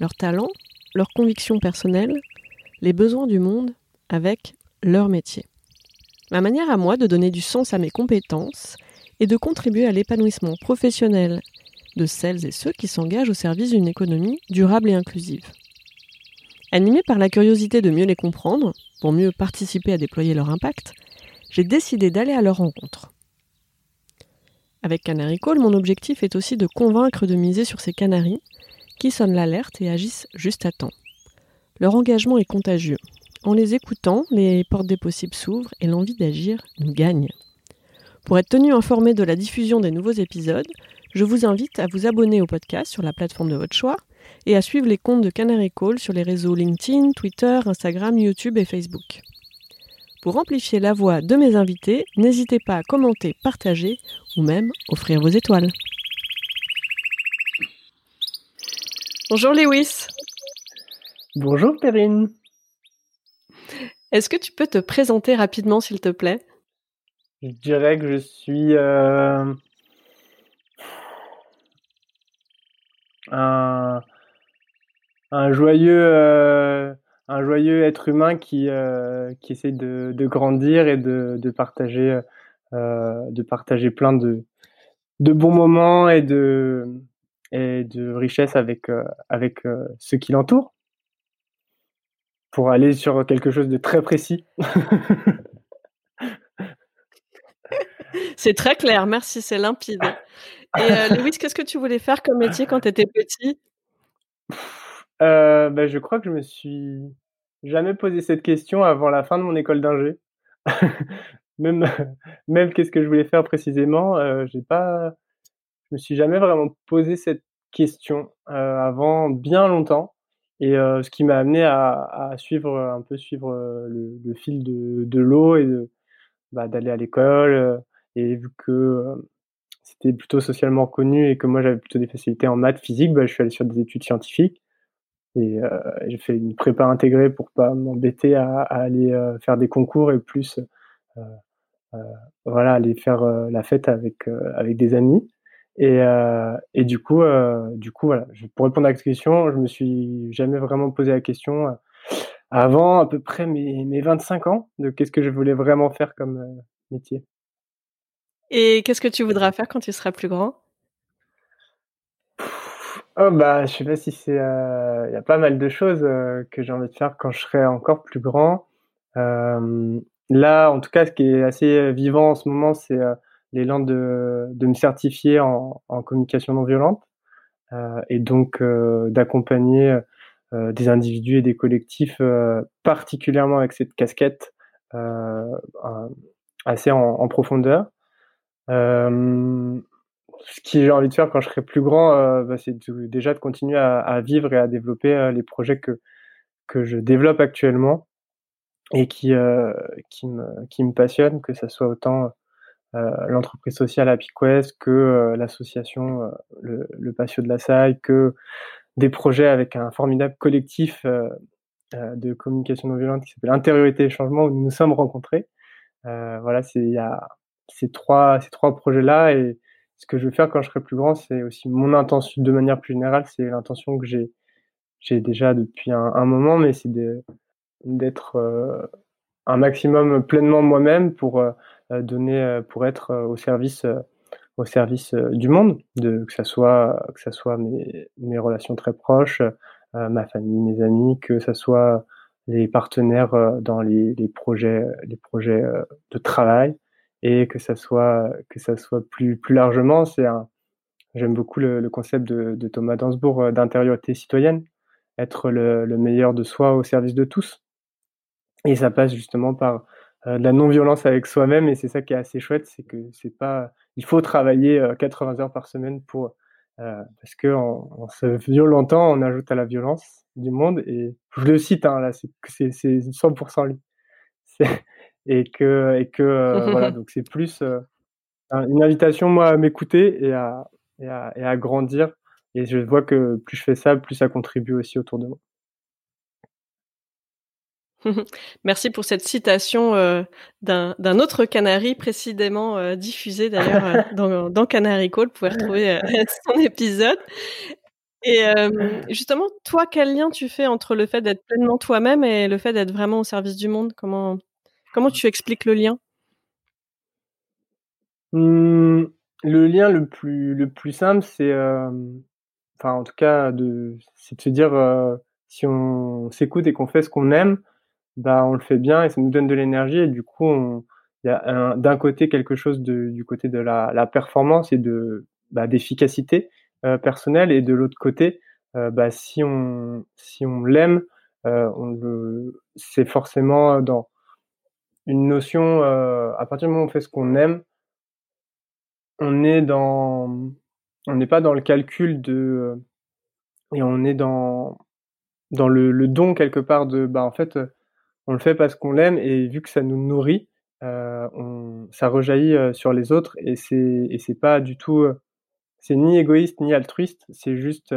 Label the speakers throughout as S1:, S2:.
S1: leurs talents, leurs convictions personnelles, les besoins du monde avec leur métier. Ma manière à moi de donner du sens à mes compétences et de contribuer à l'épanouissement professionnel de celles et ceux qui s'engagent au service d'une économie durable et inclusive. Animée par la curiosité de mieux les comprendre, pour mieux participer à déployer leur impact, j'ai décidé d'aller à leur rencontre. Avec Canary Call, mon objectif est aussi de convaincre de miser sur ces canaris qui sonnent l'alerte et agissent juste à temps. Leur engagement est contagieux. En les écoutant, les portes des possibles s'ouvrent et l'envie d'agir nous gagne. Pour être tenu informé de la diffusion des nouveaux épisodes, je vous invite à vous abonner au podcast sur la plateforme de votre choix et à suivre les comptes de Canary Call sur les réseaux LinkedIn, Twitter, Instagram, YouTube et Facebook. Pour amplifier la voix de mes invités, n'hésitez pas à commenter, partager ou même offrir vos étoiles. Bonjour Lewis.
S2: Bonjour Perrine.
S1: Est-ce que tu peux te présenter rapidement s'il te plaît?
S2: Je dirais que je suis euh, un, joyeux, euh, un joyeux être humain qui, euh, qui essaie de, grandir et de, de partager, de partager plein de, de bons moments et de, et de richesse avec, euh, avec euh, ceux qui l'entourent pour aller sur quelque chose de très précis.
S1: c'est très clair, merci, c'est limpide. Et euh, qu'est-ce que tu voulais faire comme métier quand tu étais petit
S2: bah, Je crois que je me suis jamais posé cette question avant la fin de mon école d'ingé. même même qu'est-ce que je voulais faire précisément, j'ai pas je me suis jamais vraiment posé cette question euh, avant bien longtemps. Et euh, ce qui m'a amené à, suivre un peu suivre euh, le, fil de, l'eau et bah, d'aller à l'école. et vu que c'était plutôt socialement connu et que moi j'avais plutôt des facilités en maths, physique, bah, je suis allé sur des études scientifiques. Et j'ai fait une prépa intégrée pour pas m'embêter à, aller faire des concours et plus voilà aller faire la fête avec avec des amis. Et, euh, et du coup, euh, du coup, voilà. Pour répondre à cette question, je me suis jamais vraiment posé la question euh, avant à peu près mes, mes 25 ans de qu'est-ce que je voulais vraiment faire comme métier.
S1: Et qu'est-ce que tu voudras faire quand tu seras plus grand?
S2: Oh bah, je sais pas si c'est. Il y a pas mal de choses que j'ai envie de faire quand je serai encore plus grand. là, en tout cas, ce qui est assez vivant en ce moment, c'est l'élan de, de me certifier en, communication non violente euh, et donc euh, d'accompagner euh, des individus et des collectifs, particulièrement avec cette casquette assez en, profondeur. ce que j'ai envie de faire quand je serai plus grand, bah, c'est déjà de continuer à, vivre et à développer les projets que, que je développe actuellement et qui, qui, me, qui me passionnent, que ce soit autant l'entreprise sociale Happy Quest, que euh, l'association euh, le, Patio de la Salle, que des projets avec un formidable collectif de communication non violente qui s'appelle Intériorité et Changement où nous nous sommes rencontrés. voilà, c'est il y a ces trois ces trois projets là et ce que je veux faire quand je serai plus grand, c'est aussi mon intention de manière plus générale, c'est l'intention que j'ai j'ai déjà depuis un, moment, mais c'est d'être un maximum pleinement moi-même pour euh, donner euh, pour être euh, au service au service du monde, de, que ça soit que ça soit mes, mes relations très proches, ma famille, mes amis, que ça soit les partenaires dans les, les projets les projets de travail. Et que ça soit que ça soit plus plus largement j'aime beaucoup le, concept de, Thomas Dansbourg d'intériorité citoyenne. Être le, le, meilleur de soi au service de tous. Et ça passe justement par euh, de la non-violence avec soi-même et c'est ça qui est assez chouette, c'est que c'est pas, il faut travailler 80 euh, heures par semaine pour parce que en, se violentant, on ajoute à la violence du monde. Et je le cite, hein, là, c'est 100% lui. Et que, et que voilà, donc c'est plus une invitation, moi, à m'écouter et à, et à, et à grandir. Et je vois que plus je fais ça, plus ça contribue aussi autour de moi.
S1: Merci pour cette citation euh, d'un autre Canary précisément euh, diffusé d'ailleurs euh, dans, dans, Canary Call. Vous pouvez retrouver son épisode. Et justement, toi, quel lien tu fais entre le fait d'être pleinement toi-même et le fait d'être vraiment au service du monde? Comment comment tu expliques le lien?
S2: Mmh, Le lien le plus le plus simple, c'est enfin en tout cas de c'est de se dire si on s'écoute et qu'on fait ce qu'on aime bah, on le fait bien et ça nous donne de l'énergie et du coup, il y a d'un côté quelque chose de, du côté de la, la performance et de bah, d'efficacité euh, personnelle et de l'autre côté, euh, bah, si on si on l'aime, euh, c'est forcément dans une notion euh, à partir du moment où on fait ce qu'on aime, on est dans on n'est pas dans le calcul de et on est dans dans le, le don quelque part de bah en fait on le fait parce qu'on l'aime et vu que ça nous nourrit, euh, on, ça rejaillit euh, sur les autres et c'est et c'est pas du tout, euh, c'est ni égoïste ni altruiste, c'est juste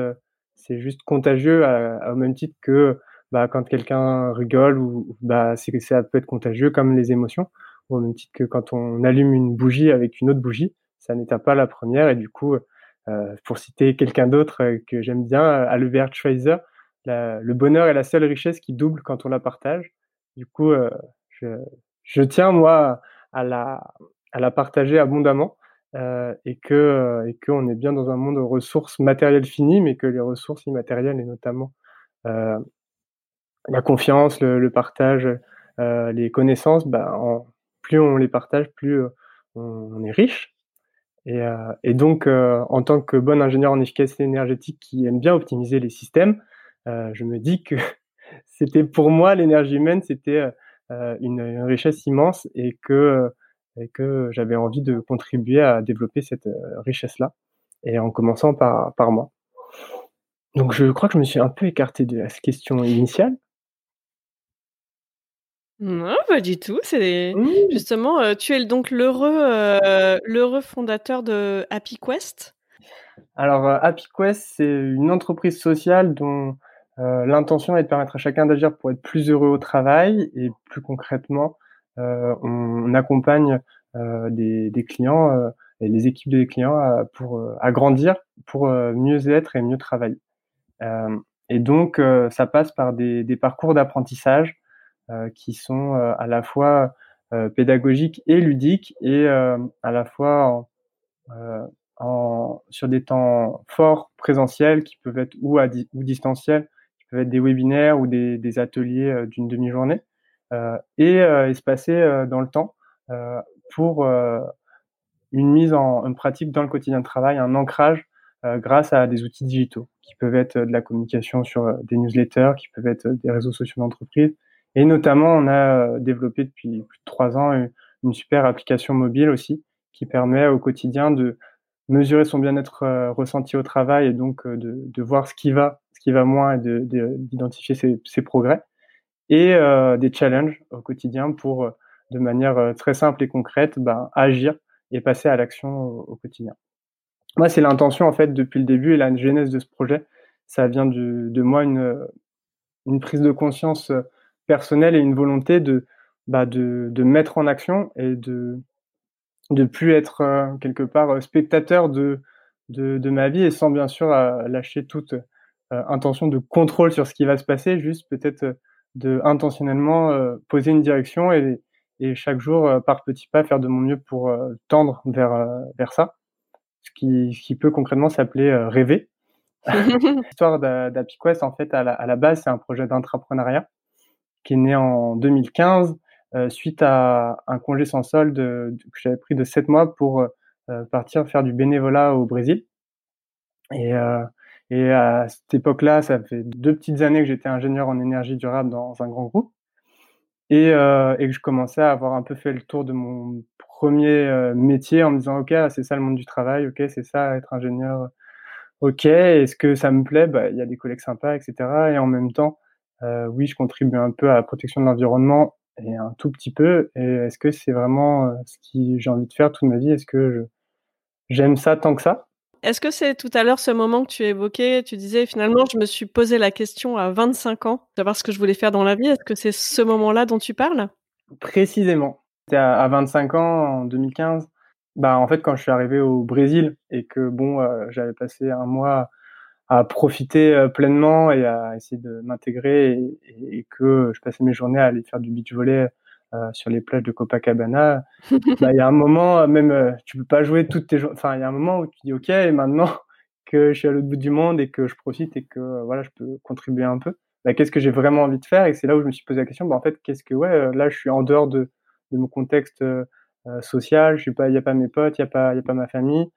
S2: c'est juste contagieux au même titre que bah, quand quelqu'un rigole ou bah c'est ça peut être contagieux comme les émotions, au même titre que quand on allume une bougie avec une autre bougie, ça n'éteint pas la première et du coup, pour citer quelqu'un d'autre que j'aime bien, Albert Schweitzer, le bonheur est la seule richesse qui double quand on la partage. Du coup, euh, je, tiens moi à la, à la partager abondamment euh, et que euh, et qu'on est bien dans un monde de ressources matérielles finies, mais que les ressources immatérielles et notamment la confiance, le, partage, les connaissances, bah, plus on les partage, plus on, est riche. Et, et donc, en tant que bon ingénieur en efficacité énergétique qui aime bien optimiser les systèmes, je me dis que c'était pour moi l'énergie humaine, c'était euh, euh, une, richesse immense et que euh, et que j'avais envie de contribuer à développer cette richesse-là, et en commençant par, par moi. Donc je crois que je me suis un peu écarté de la question initiale.
S1: Non, pas du tout. C'est mmh. justement, tu es donc l'heureux, l'heureux fondateur de Happy Quest?
S2: Alors Happy Quest, c'est une entreprise sociale dont euh, l'intention est de permettre à chacun d'agir pour être plus heureux au travail et plus concrètement, euh, on, accompagne euh, des, des, clients et les équipes des clients pour agrandir, pour mieux être et mieux travailler. et donc, ça passe par des, des parcours d'apprentissage qui sont à la fois pédagogiques et ludiques et à la fois en, en, sur des temps forts présentiels qui peuvent être ou, à ou distanciels peuvent être des webinaires ou des, ateliers euh, d'une demi-journée, euh, et euh, espacer dans le temps pour une mise en, pratique dans le quotidien de travail, un ancrage grâce à des outils digitaux qui peuvent être de la communication sur des newsletters, qui peuvent être des réseaux sociaux d'entreprise. Et notamment, on a développé depuis plus de trois ans une, super application mobile aussi qui permet au quotidien de mesurer son bien-être ressenti au travail et donc de, voir ce qui va qui va moins et d'identifier de, ses, progrès, et euh, des challenges au quotidien pour, euh, de manière euh, très simple et concrète, ben, agir et passer à l'action au, quotidien. Moi, c'est l'intention en fait depuis le début et la genèse de ce projet. Ça vient de moi une, prise de conscience personnelle et une volonté de, bah, de, mettre en action et de de plus être quelque part spectateur de, ma vie et sans bien sûr lâcher toute intention de contrôle sur ce qui va se passer, juste peut-être euh, de intentionnellement euh, poser une direction et, et chaque jour, par petits pas, faire de mon mieux pour tendre vers, vers ça, ce qui, ce qui peut concrètement s'appeler rêver. L'histoire d'Apiquest, en fait, à la, à la base, c'est un projet d'entrepreneuriat qui est né en 2015 suite à un congé sans solde que j'avais pris de sept mois pour partir faire du bénévolat au Brésil. Et, et à cette époque-là, ça fait deux petites années que j'étais ingénieur en énergie durable dans un grand groupe et, euh, que je commençais à avoir un peu fait le tour de mon premier euh, métier en me disant ok c'est ça le monde du travail ok c'est ça être ingénieur ok, est-ce que ça me plaît? Bah, Il y a des collègues sympas, etc. Et en même temps, euh, oui, je contribue un peu à la protection de l'environnement et un tout petit peu. Et est-ce que c'est vraiment ce que j'ai envie de faire toute ma vie? Est-ce que j'aime ça tant que ça?
S1: Est-ce que c'est tout à l'heure ce moment que tu évoquais Tu disais finalement, je me suis posé la question à 25 ans, savoir ce que je voulais faire dans la vie? Est-ce que c'est ce moment-là dont tu parles?
S2: Précisément. C'était à 25 ans, en 2015 bah, en fait, quand je suis arrivé au Brésil et que bon, euh, j'avais passé un mois à profiter euh, pleinement et à essayer de m'intégrer et, et, que je passais mes journées à aller faire du beach volley euh, sur les plages de Copacabana, bah, il y a un moment, même tu peux pas jouer toutes tes Enfin, il y a un moment où tu dis OK, et maintenant que je suis à l'autre bout du monde et que je profite et que voilà, je peux contribuer un peu. Bah, qu'est-ce que j'ai vraiment envie de faire? Et c'est là où je me suis posé la question. Bah, en fait, qu'est-ce que ouais, là, je suis en dehors de, de mon contexte euh, social. Je suis pas, il y a pas mes potes, il y a pas, il y a pas ma famille.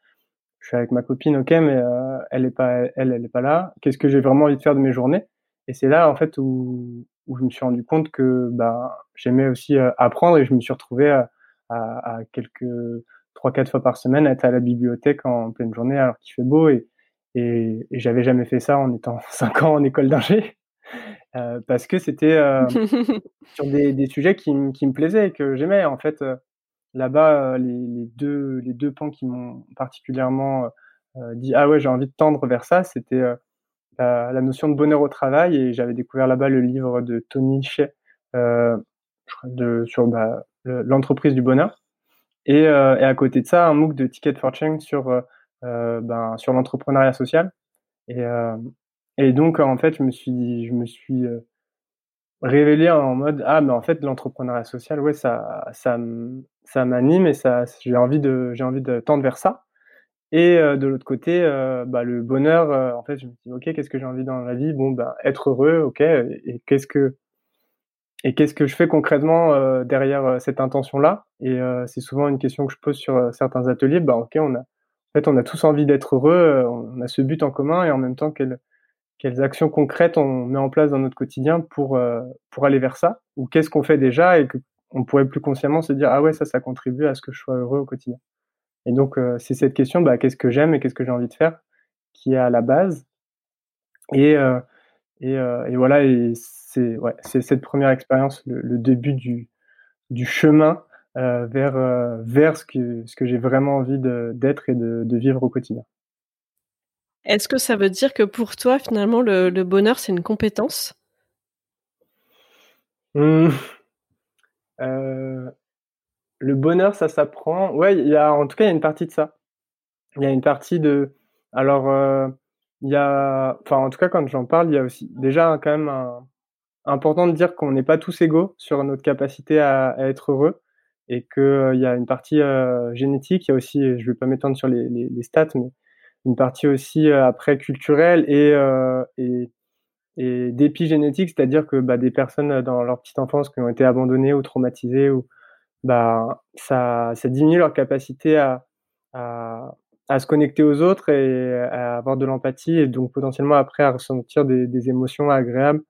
S2: Je suis avec ma copine, ok, mais euh, elle est pas, elle, elle est pas là. Qu'est-ce que j'ai vraiment envie de faire de mes journées? Et c'est là en fait où, où je me suis rendu compte que bah, j'aimais aussi euh, apprendre et je me suis retrouvé à, à, à quelques trois quatre fois par semaine à être à la bibliothèque en pleine journée alors qu'il fait beau et, et, et j'avais jamais fait ça en étant cinq ans en école d'ingé. Euh, parce que c'était euh, sur des, des, sujets qui, qui me plaisaient et que j'aimais. En fait Là-bas, les, les, deux, les deux pans qui m'ont particulièrement euh, dit ah ouais j'ai envie de tendre vers ça, c'était la, la, notion de bonheur au travail et j'avais découvert là-bas le livre de Tony Shea euh, de, sur bah, l'entreprise du bonheur. Et, euh, et, à côté de ça un MOOC de Ticket for Change sur euh, ben, sur l'entrepreneuriat social. Et, et donc en fait je me suis je me suis révélé en mode ah mais en fait l'entrepreneuriat social ouais ça ça ça m'anime et ça j'ai envie de j'ai envie de tendre vers ça et euh, de l'autre côté euh, bah, le bonheur euh, en fait je me dis ok qu'est-ce que j'ai envie dans la vie? Bon bah être heureux ok et, qu'est-ce que et qu'est-ce que je fais concrètement derrière cette intention là et c'est souvent une question que je pose sur certains ateliers bah ok on a en fait on a tous envie d'être heureux on a ce but en commun et en même temps qu'elle quelles actions concrètes on met en place dans notre quotidien pour, euh, pour aller vers ça? Ou qu'est-ce qu'on fait déjà et qu'on pourrait plus consciemment se dire Ah ouais, ça, ça contribue à ce que je sois heureux au quotidien? Et donc, euh, c'est cette question bah, qu'est-ce que j'aime et qu'est-ce que j'ai envie de faire qui est à la base. Et, euh, et, et, voilà, et c'est ouais, cette première expérience, le, début du, du chemin vers, vers ce que, ce que j'ai vraiment envie d'être et de, de vivre au quotidien.
S1: Est-ce que ça veut dire que pour toi, finalement, le, bonheur, c'est une compétence?
S2: Mmh. Euh, Le bonheur, ça s'apprend. Ouais, il y a, en tout cas, il y a une partie de ça. Il y a une partie de. Alors, euh, il y a. Enfin, en tout cas, quand j'en parle, il y a aussi déjà quand même important de dire qu'on n'est pas tous égaux sur notre capacité à, être heureux et qu'il euh, y a une partie génétique. Il y a aussi, je ne vais pas m'étendre sur les, stats, mais une partie aussi euh, après culturelle et, euh, et, et d'épigénétique, c'est-à-dire que bah, des personnes dans leur petite enfance qui ont été abandonnées ou traumatisées, ou, bah, ça, ça diminue leur capacité à, à, à se connecter aux autres et à avoir de l'empathie et donc potentiellement après à ressentir des, des émotions agréables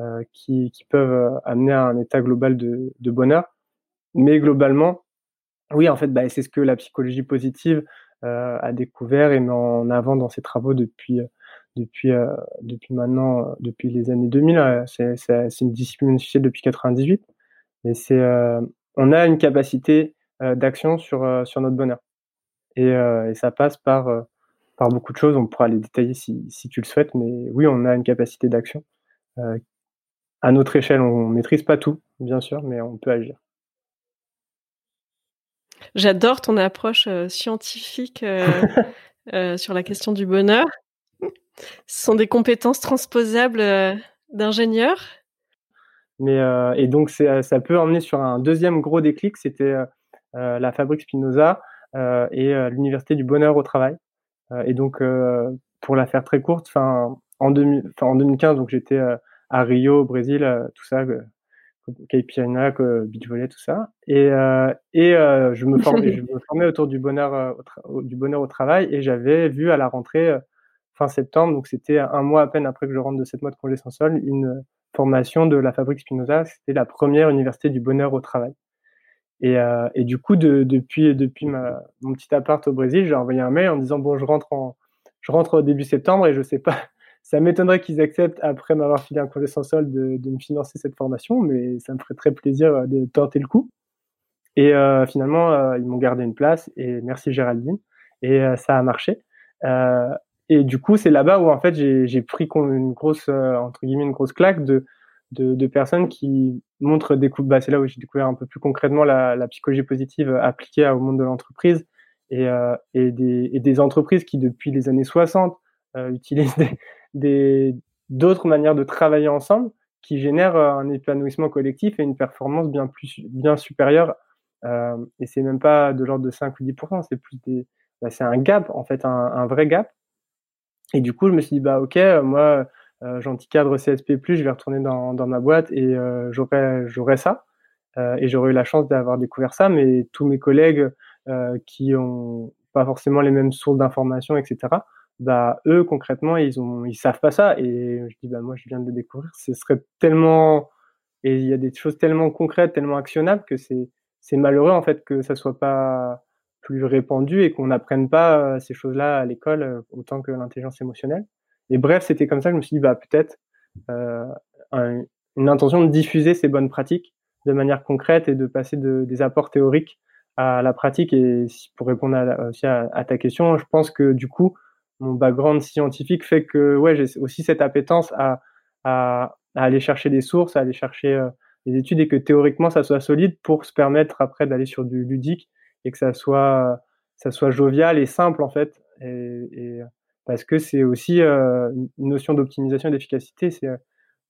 S2: euh, qui, qui, peuvent amener à un état global de, de bonheur. Mais globalement, oui, en fait, bah, c'est ce que la psychologie positive euh, a découvert et met en avant dans ses travaux depuis euh, depuis euh, depuis maintenant depuis les années 2000. C'est c'est une discipline officielle depuis 98, mais c'est on a une capacité d'action sur sur notre bonheur et, et ça passe par par beaucoup de choses. On pourra les détailler si, si tu le souhaites, mais oui, on a une capacité d'action. Euh, à notre échelle, on maîtrise pas tout, bien sûr, mais on peut agir.
S1: J'adore ton approche euh, scientifique euh, euh, sur la question du bonheur. Ce sont des compétences transposables d'ingénieur.
S2: Mais et donc ça peut emmener sur un deuxième gros déclic, c'était la fabrique Spinoza et l'université du bonheur au travail. et donc pour la faire très courte, en, en 2015, donc j'étais à Rio, au Brésil, tout ça, Caipirinha, beach volley, tout ça. Et, euh, euh, je, me formais, autour du bonheur, euh, du bonheur au travail et j'avais vu à la rentrée euh, fin septembre, donc c'était un mois à peine après que je rentre de cette mois de congé sans sol, une formation de la Fabrique Spinoza. C'était la première université du bonheur au travail. Et, euh, du coup, de, depuis, depuis mon petit appart au Brésil, j'ai envoyé un mail en disant bon, je rentre en, je rentre au début septembre et je sais pas. Ça m'étonnerait qu'ils acceptent après m'avoir filé un congé sans solde de, de, me financer cette formation, mais ça me ferait très plaisir de tenter le coup. Et euh, finalement, euh, ils m'ont gardé une place et merci Géraldine. Et euh, ça a marché. Et du coup, c'est là-bas où en fait j'ai pris une grosse entre guillemets une grosse claque de de, personnes qui montrent des coups. Bah, c'est là où j'ai découvert un peu plus concrètement la, psychologie positive appliquée au monde de l'entreprise et, euh, et, des, entreprises qui depuis les années 60 euh, utilisent des d'autres manières de travailler ensemble qui génèrent un épanouissement collectif et une performance bien plus bien supérieure euh, et c'est même pas de l'ordre de 5 ou 10%, c'est plus bah, c'est un gap, en fait, un, vrai gap. Et du coup, je me suis dit, bah, ok, moi, euh, gentil cadre CSP+, je vais retourner dans, dans ma boîte et euh, j'aurai, j'aurai ça. Euh, et j'aurais eu la chance d'avoir découvert ça, mais tous mes collègues euh, qui ont pas forcément les mêmes sources d'informations, etc., bah, eux, concrètement, ils ont, ils savent pas ça. Et je dis, bah, moi, je viens de le découvrir. Ce serait tellement, et il y a des choses tellement concrètes, tellement actionnables que c'est, c'est malheureux en fait que ça soit pas plus répandu et qu'on n'apprenne pas euh, ces choses-là à l'école euh, autant que l'intelligence émotionnelle. Et bref, c'était comme ça que je me suis dit bah peut-être euh, une intention de diffuser ces bonnes pratiques de manière concrète et de passer de, des apports théoriques à la pratique. Et pour répondre à, aussi à, ta question, je pense que du coup, mon background scientifique fait que ouais, j'ai aussi cette appétence à, à, à, aller chercher des sources, à aller chercher les études et que théoriquement ça soit solide pour se permettre après d'aller sur du ludique et que ça soit ça soit jovial et simple en fait. Et, parce que c'est aussi euh, une notion d'optimisation et d'efficacité c'est euh,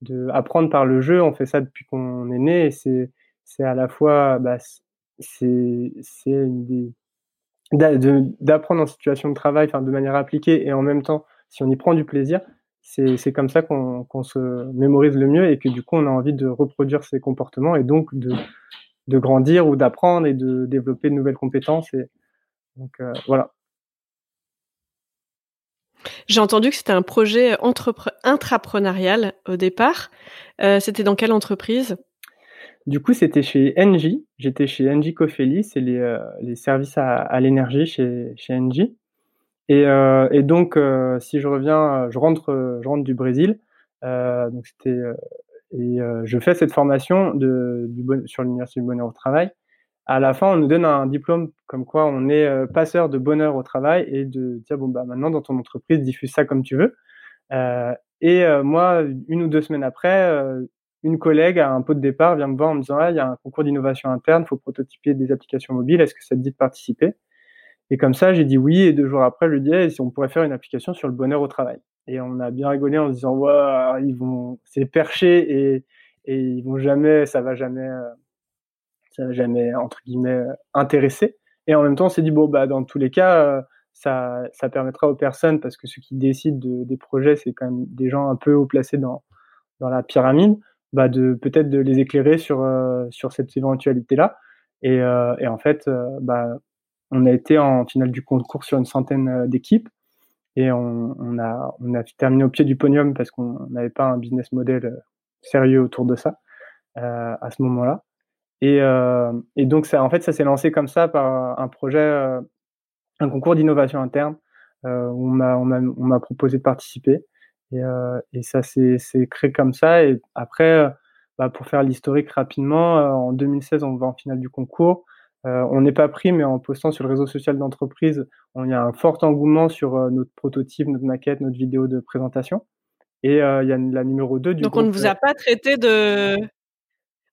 S2: de apprendre par le jeu. On fait ça depuis qu'on est né c'est c'est à la fois bah, c'est c'est d'apprendre en situation de travail enfin de manière appliquée et en même temps si on y prend du plaisir c'est comme ça qu'on qu se mémorise le mieux et que du coup on a envie de reproduire ces comportements et donc de, de grandir ou d'apprendre et de développer de nouvelles compétences. Et donc euh, voilà.
S1: J'ai entendu que c'était un projet intrapreneurial au départ. Euh, c'était dans quelle entreprise?
S2: Du coup, c'était chez Engie. J'étais chez Engie Cofeli, c'est les, euh, les services à, à l'énergie chez, chez Engie. Et, euh, et donc, si je reviens, je rentre, je rentre du Brésil. Donc c'était et je fais cette formation de, du bon, sur l'université du bonheur au travail. À la fin, on nous donne un diplôme comme quoi on est passeur de bonheur au travail et de dire bon bah maintenant dans ton entreprise diffuse ça comme tu veux. et moi, une ou deux semaines après, une collègue à un pot de départ vient me voir en me disant ah il y a un concours d'innovation interne, faut prototyper des applications mobiles, est-ce que ça te dit de participer? Et comme ça, j'ai dit oui. Et deux jours après, je lui dis si on pourrait faire une application sur le bonheur au travail. Et on a bien rigolé en se disant ouais, ils vont, c'est perché et, et ils vont jamais, ça va jamais, euh, ça va jamais entre guillemets intéresser. Et en même temps, on s'est dit bon bah dans tous les cas, euh, ça, ça permettra aux personnes parce que ceux qui décident de, des projets, c'est quand même des gens un peu haut placés dans dans la pyramide, bah de peut-être de les éclairer sur euh, sur cette éventualité là. Et, et en fait, bah on a été en finale du concours sur une centaine euh, d'équipes et on, on, a, on a terminé au pied du podium parce qu'on n'avait pas un business model euh, sérieux autour de ça euh, à ce moment-là. Et, euh, et, donc, ça, en fait, ça s'est lancé comme ça par un projet, euh, un concours d'innovation interne euh, où on m'a, proposé de participer. Et, et ça s'est créé comme ça. Et après, bah, pour faire l'historique rapidement, en 2016, on va en finale du concours. Euh, on n'est pas pris, mais en postant sur le réseau social d'entreprise, il y a un fort engouement sur euh, notre prototype, notre maquette, notre vidéo de présentation. Et euh, il y a la numéro 2 du
S1: Donc on ne vous a pas traité de...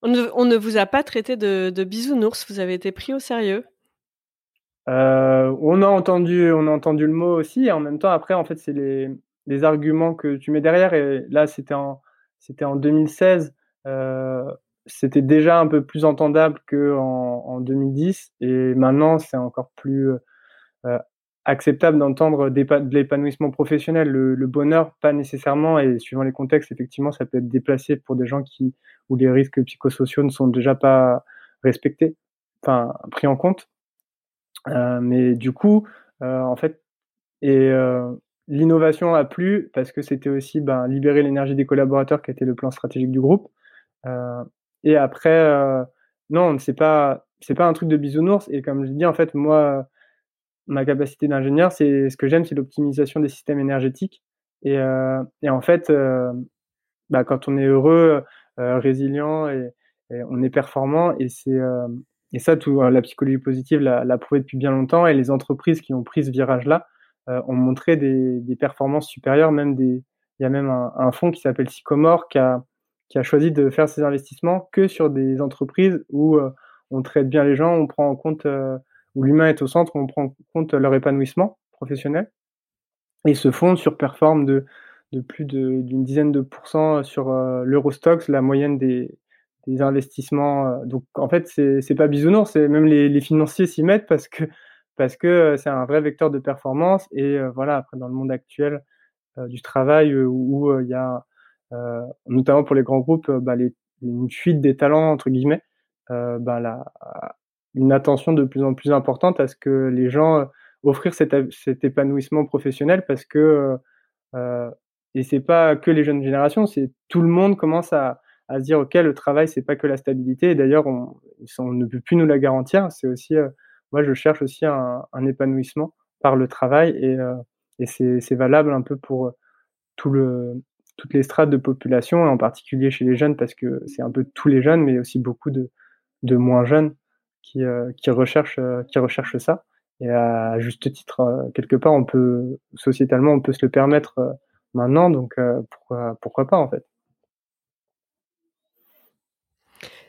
S1: On ne, vous a pas traité de, de bisounours, vous avez été pris au sérieux?
S2: On a entendu, on a entendu le mot aussi, et en même temps, après, en fait, c'est les, les arguments que tu mets derrière. Et là, c'était en, c'était en 2016. Euh, c'était déjà un peu plus entendable que en, en 2010 et maintenant c'est encore plus euh, acceptable d'entendre de l'épanouissement professionnel. Le, bonheur, pas nécessairement, et suivant les contextes, effectivement, ça peut être déplacé pour des gens qui où les risques psychosociaux ne sont déjà pas respectés, enfin pris en compte. Euh, mais du coup, euh, en fait, et euh, l'innovation a plu parce que c'était aussi ben, libérer l'énergie des collaborateurs qui était le plan stratégique du groupe. Euh, et après, euh, non, c'est pas, c'est pas un truc de bisounours. Et comme je dis, en fait, moi, ma capacité d'ingénieur, c'est ce que j'aime, c'est l'optimisation des systèmes énergétiques. Et, euh, et en fait, euh, bah, quand on est heureux, résilient et, on est performant, et c'est et ça, tout, la psychologie positive l'a prouvé depuis bien longtemps. Et les entreprises qui ont pris ce virage-là ont montré des, des, performances supérieures. Même des, il y a même un, un fonds qui s'appelle Sycomore qui a, qui a choisi de faire ses investissements que sur des entreprises où on traite bien les gens, on prend en compte où l'humain est au centre, on prend en compte leur épanouissement professionnel. Et ce fonds surperforme de, de plus d'une dizaine de pourcents sur euh, l'Eurostox, la moyenne des, des investissements. Euh, donc en fait, c'est pas bisounours, même les, les financiers s'y mettent parce que parce que euh, c'est un vrai vecteur de performance. Et voilà, après dans le monde actuel du travail où il y a notamment pour les grands groupes, bah, les, une fuite des talents entre guillemets, bah, la, une attention de plus en plus importante à ce que les gens euh, offrir cet, cet épanouissement professionnel parce que euh, euh, et c'est pas que les jeunes générations, c'est tout le monde commence à, à se dire ok le travail c'est pas que la stabilité d'ailleurs on, on, ne peut plus nous la garantir. C'est aussi euh, moi je cherche aussi un, un, épanouissement par le travail et, et c'est valable un peu pour tout le toutes les strates de population et en particulier chez les jeunes parce que c'est un peu tous les jeunes mais aussi beaucoup de, de moins jeunes qui, euh, qui, recherchent, euh, qui recherchent ça. Et à juste titre, euh, quelque part, on peut, sociétalement, on peut se le permettre maintenant, donc pourquoi, pourquoi pas en fait.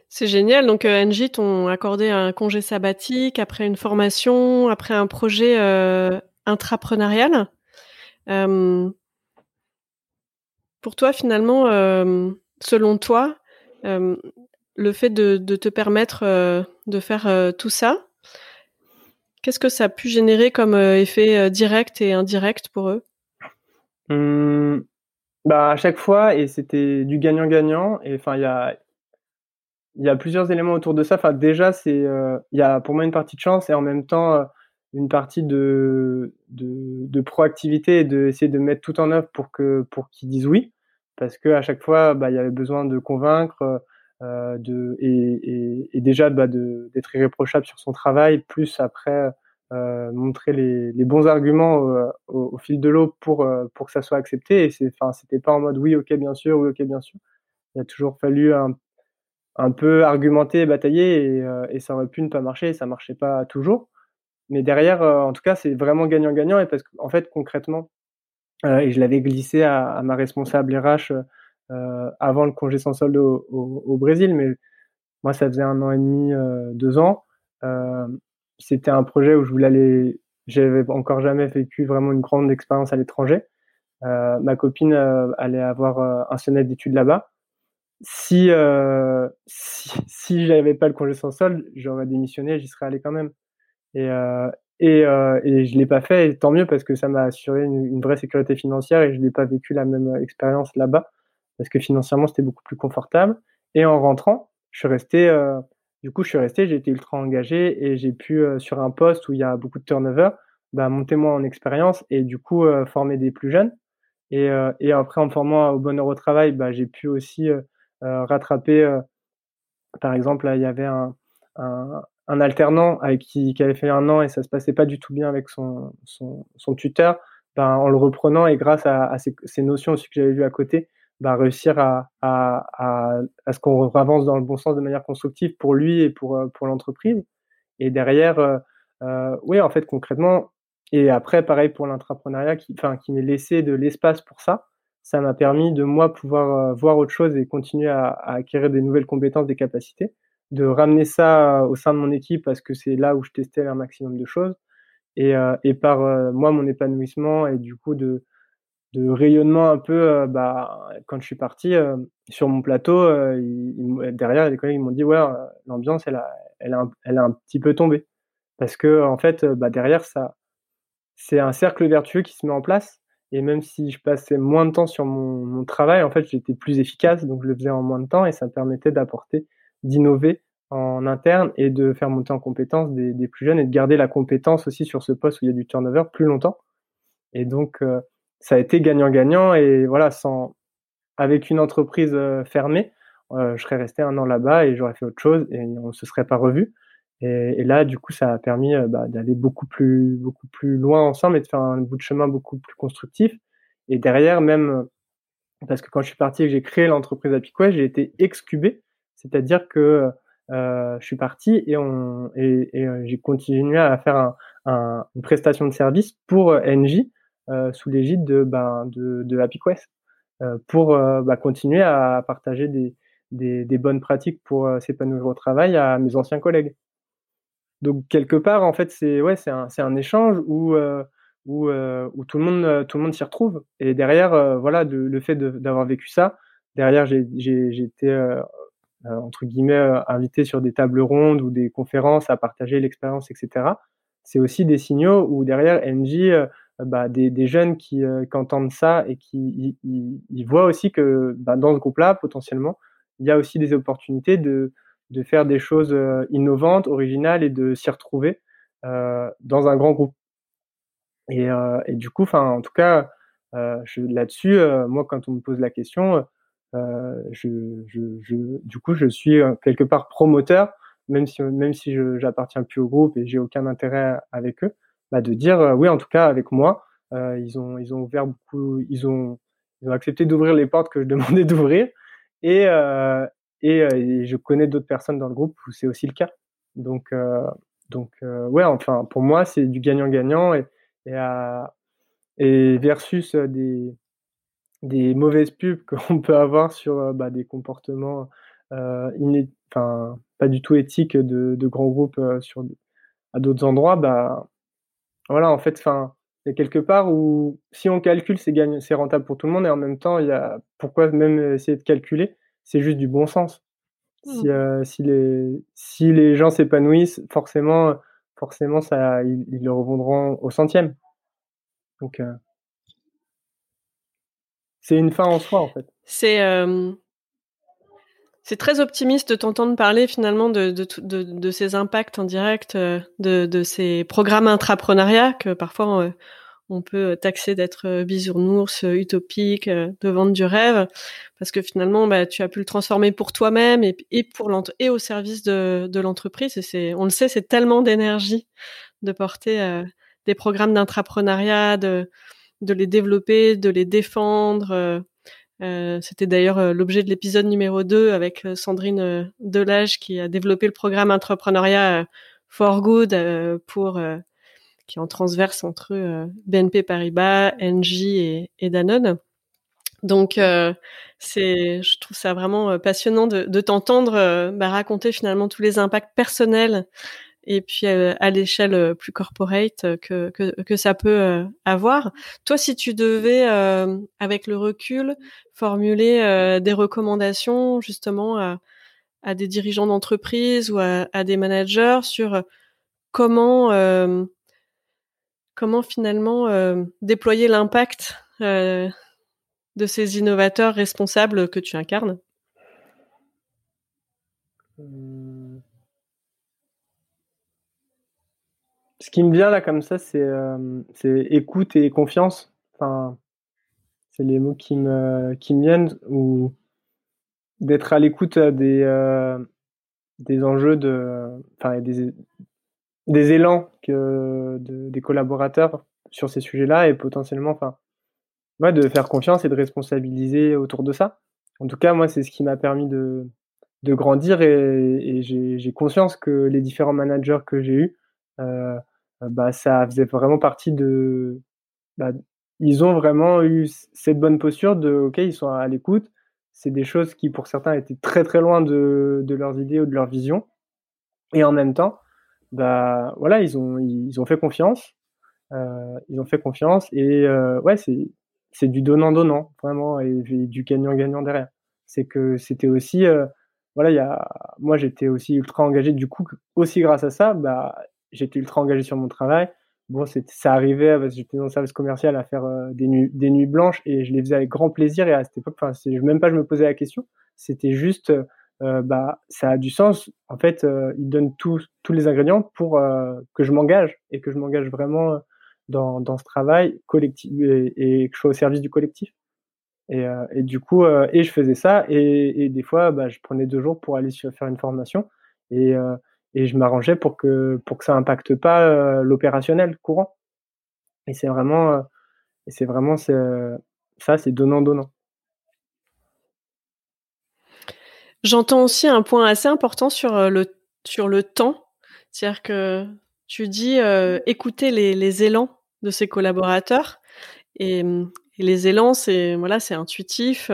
S1: C'est génial. Donc, euh, NJ t'ont accordé un congé sabbatique après une formation, après un projet intrapreneurial. Pour toi, finalement, selon toi, le fait de, te permettre euh, de faire euh, tout ça, qu'est-ce que ça a pu générer comme euh, effet direct et indirect pour eux?
S2: Mmh, bah, À chaque fois, et c'était du gagnant-gagnant. Et enfin, il y a, plusieurs éléments autour de ça. Déjà, il y a pour moi une partie de chance et en même temps une partie de, de, proactivité et d'essayer de, de mettre tout en œuvre pour que pour qu'ils disent oui. Parce que à chaque fois, bah, il y avait besoin de convaincre euh, de, et, et, et déjà bah, d'être irréprochable sur son travail, plus après euh, montrer les, les, bons arguments au, au, fil de l'eau pour, euh, pour que ça soit accepté. Et c'est, enfin, c'était pas en mode oui, ok, bien sûr, oui, ok, bien sûr. Il a toujours fallu un, un peu argumenter, batailler, et, euh, et, ça aurait pu ne pas marcher, et ça marchait pas toujours. Mais derrière, en tout cas, c'est vraiment gagnant-gagnant, et parce qu'en fait, concrètement, et je l'avais glissé à, à, ma responsable RH euh, avant le congé sans solde au, au, Brésil, mais moi, ça faisait un an et demi, euh, deux ans. Euh, c'était un projet où je voulais aller. J'avais encore jamais vécu vraiment une grande expérience à l'étranger. ma copine allait avoir un semestre d'études là-bas. Si, euh, si, si j'avais pas le congé sans solde, j'aurais démissionné, j'y serais allé quand même. Et, euh, et, euh, et je l'ai pas fait, et tant mieux parce que ça m'a assuré une, vraie sécurité financière et je n'ai pas vécu la même expérience là-bas parce que financièrement c'était beaucoup plus confortable. Et en rentrant, je suis resté, euh, du coup je suis resté, j'ai été ultra engagé et j'ai pu euh, sur un poste où il y a beaucoup de turnover, bah, monter moi en expérience et du coup euh, former des plus jeunes. Et, et après en formant au bonheur au travail, bah, j'ai pu aussi rattraper. par exemple, là, il y avait un, un, un alternant avec qui, avait fait un an et ça se passait pas du tout bien avec son, son, tuteur. Ben, en le reprenant et grâce à, ces, notions aussi que j'avais vues à côté, bah, réussir à, à, à, ce qu'on avance dans le bon sens de manière constructive pour lui et pour, euh, pour l'entreprise. Et derrière, euh, euh, oui, en fait, concrètement, et après, pareil pour l'entrepreneuriat qui, enfin, qui m'est laissé de l'espace pour ça, ça m'a permis de moi pouvoir voir autre chose et continuer à, acquérir des nouvelles compétences, des capacités, de ramener ça au sein de mon équipe parce que c'est là où je testais un maximum de choses. Et, et par moi, mon épanouissement et du coup de, de rayonnement un peu euh, bah, quand je suis parti euh, sur mon plateau euh, derrière les collègues m'ont dit ouais l'ambiance elle a, elle, a un, elle a un petit peu tombé parce que en fait bah, derrière ça c'est un cercle vertueux qui se met en place et même si je passais moins de temps sur mon, mon travail en fait j'étais plus efficace donc je le faisais en moins de temps et ça me permettait d'apporter d'innover en interne et de faire monter en compétence des, plus jeunes et de garder la compétence aussi sur ce poste où il y a du turnover plus longtemps et donc ça a été gagnant-gagnant et voilà, sans, avec une entreprise euh, fermée, euh, je serais resté un an là-bas et j'aurais fait autre chose et on se serait pas revu. Et, là, du coup, ça a permis bah, d'aller beaucoup plus, beaucoup plus loin ensemble et de faire un bout de chemin beaucoup plus constructif. Et derrière, même parce que quand je suis parti et que j'ai créé l'entreprise Apicway, j'ai été excubé, c'est-à-dire que euh, je suis parti et, et j'ai continué à faire un, un, une prestation de service pour NJ euh, sous l'égide de, ben, HappyQuest euh, pour bah, continuer à partager des, bonnes pratiques pour s'épanouir au travail à mes anciens collègues. Donc quelque part, en fait, c'est un, échange où tout le monde s'y retrouve. Et derrière, voilà, le fait d'avoir vécu ça, derrière, j'ai été entre guillemets invité sur des tables rondes ou des conférences à partager l'expérience, etc. C'est aussi des signaux où derrière NJ, bah, des, des, jeunes qui, qui, entendent ça et qui ils, voient aussi que bah, dans ce groupe-là, potentiellement, il y a aussi des opportunités de, de faire des choses innovantes, originales et de s'y retrouver euh, dans un grand groupe. Et, euh, et du coup, en tout cas, euh, là-dessus, euh, moi, quand on me pose la question, euh, je, je, je, du coup, je suis quelque part promoteur, même si, même si je j'appartiens plus au groupe et j'ai aucun intérêt avec eux, bah, de dire oui, en tout cas, avec moi, ils ont, ils ont ouvert beaucoup, ils ont, ils ont accepté d'ouvrir les portes que je demandais d'ouvrir, et, et, et, je connais d'autres personnes dans le groupe où c'est aussi le cas. Donc, donc, ouais, enfin, pour moi, c'est du gagnant-gagnant et et, à, et versus des, des mauvaises pubs qu'on peut avoir sur bah, des comportements euh, enfin, pas du tout éthiques de, de grands groupes sur, à d'autres endroits, bah, voilà, en fait, enfin, il y a quelque part où si on calcule, c'est c'est rentable pour tout le monde et en même temps, il y a pourquoi même essayer de calculer, c'est juste du bon sens. Si, mmh. si, les, si les gens s'épanouissent, forcément, forcément, ça, ils, le revendront au centième. Donc, euh, c'est une fin en soi, en fait.
S1: C'est euh, c'est très optimiste de t'entendre parler finalement de, de, de, ces impacts en direct, euh, de, de ces programmes intrapreneuriat que parfois on peut taxer d'être bisounours, utopique, de vendre du rêve, parce que finalement, bah, tu as pu le transformer pour toi-même et, et pour et au service de, de l'entreprise. On le sait, c'est tellement d'énergie de porter euh, des programmes d'intrapreneuriat, de, de les développer, de les défendre. Euh, euh c'était d'ailleurs l'objet de l'épisode numéro 2 avec Sandrine Delage qui a développé le programme intrapreneuriat For Good pour qui est en transverse entre euh, BNP Paribas, Engie et, Danone. Donc euh, c'est, je trouve ça vraiment euh, passionnant de, de t'entendre bah, raconter finalement tous les impacts personnels et puis à l'échelle plus corporate que, que, que ça peut avoir. Toi, si tu devais, avec le recul, formuler des recommandations justement à, à des dirigeants d'entreprise ou à, à, des managers sur comment comment finalement euh, déployer l'impact euh, de ces innovateurs responsables que tu incarnes?
S2: Ce qui me vient là comme ça, c'est euh, écoute et confiance. Enfin, c'est les mots qui me, viennent ou d'être à l'écoute des, des enjeux de, des, élans que des collaborateurs sur ces sujets-là et potentiellement, enfin, ouais, de faire confiance et de responsabiliser autour de ça. En tout cas, moi, c'est ce qui m'a permis de, de grandir et, j'ai conscience que les différents managers que j'ai eus, euh, bah, ça faisait vraiment partie de. Bah, ils ont vraiment eu cette bonne posture de OK, ils sont à l'écoute. C'est des choses qui, pour certains, étaient très très loin de, de leurs idées ou de leur vision. Et en même temps, bah voilà, ils ont ils ont fait confiance, euh, ils ont fait confiance et euh, ouais, c'est du donnant donnant vraiment et, du gagnant gagnant derrière. C'est que c'était aussi euh, voilà, il y a moi j'étais aussi ultra engagé du coup aussi grâce à ça, bah j'étais ultra engagé sur mon travail. Bon, ça arrivait parce que j'étais dans le service commercial à faire euh, des, nuits, des nuits blanches et je les faisais avec grand plaisir et à cette époque, enfin, même pas je me posais la question, c'était juste euh, bah, ça a du sens. En fait, euh, il donne tous les ingrédients pour euh, que je m'engage et que je m'engage vraiment dans, dans ce travail collectif et, que je sois au service du collectif. Et, et du coup, et je faisais ça et, des fois, bah, je prenais deux jours pour aller faire une formation. Et, et je m'arrangeais pour que pour que ça impacte pas l'opérationnel courant. Et c'est vraiment et c'est vraiment ça, c'est donnant donnant.
S1: J'entends aussi un point assez important sur le sur le temps, c'est-à-dire que tu dis écouter les, élans de ses collaborateurs et, et les élans, c'est voilà, c'est intuitif,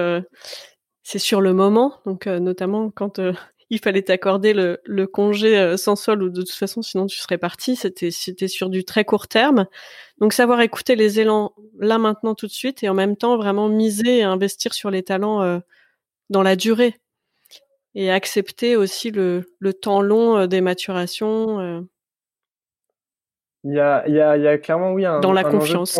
S1: c'est sur le moment, donc notamment quand il fallait t'accorder le, le, congé sans sol ou de toute façon sinon tu serais parti, c'était c'était sur du très court terme. Donc savoir écouter les élans là maintenant tout de suite et en même temps vraiment miser et investir sur les talents dans la durée et accepter aussi le, le temps long des maturations.
S2: Il y a, il y a, il y a clairement oui un,
S1: dans la confiance.